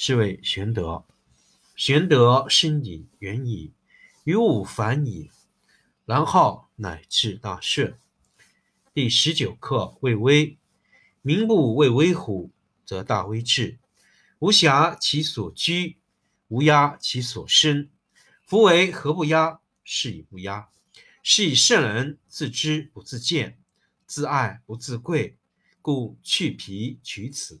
是谓玄德。玄德深矣，远矣，于物反矣，然后乃至大顺。第十九课为微，民不畏威虎，则大威至。无暇其所居，无压其所生。夫为何不压？是以不压。是以圣人自知不自见，自爱不自贵，故去皮取此。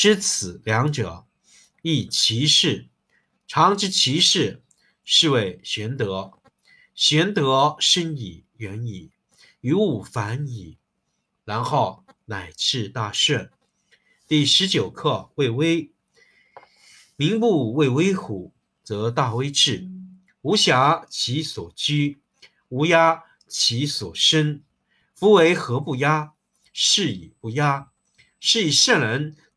知此两者，亦其事。常知其事，是谓玄德。玄德深矣，远矣。于物反矣，然后乃至大顺。第十九课为微，民不畏威虎，则大威至。无暇其所居，无压其所生。夫为何不压？是以不压。是以圣人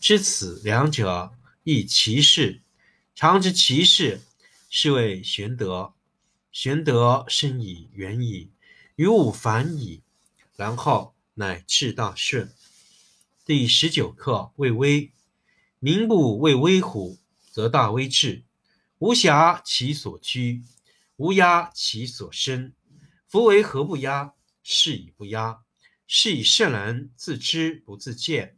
知此两者，亦其事。常知其事，是谓玄德。玄德深以，远矣。于物反矣，然后乃至大顺。第十九课为微，民不畏威虎，则大威至。无暇其所居，无压其所生。夫为何不压？是以不压。是以圣人自知不自见，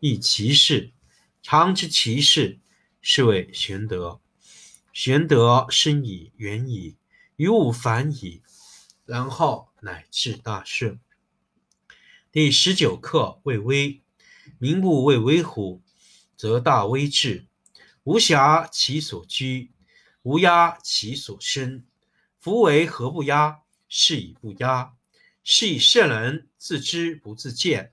亦其事。常知其事，是谓玄德。玄德深矣，远矣，于物反矣，然后乃至大顺。第十九课：畏威。民不畏威乎，则大威至。无暇其所居，无压其所生。夫为何不压？是以不压。是以圣人自知不自见，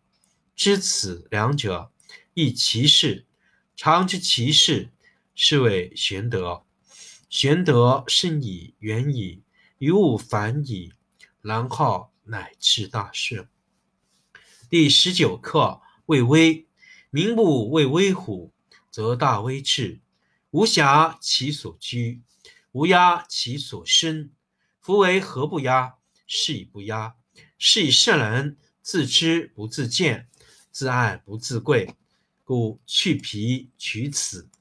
知此两者，亦其事。常知其事，是谓玄德。玄德深矣，远矣，于物反矣，然后。乃至大顺。第十九课：畏威。民不畏威乎，则大威至。无暇其所居，无压其所生。夫为何不压？是以不压。是以圣人自知不自见，自爱不自贵，故去皮取此。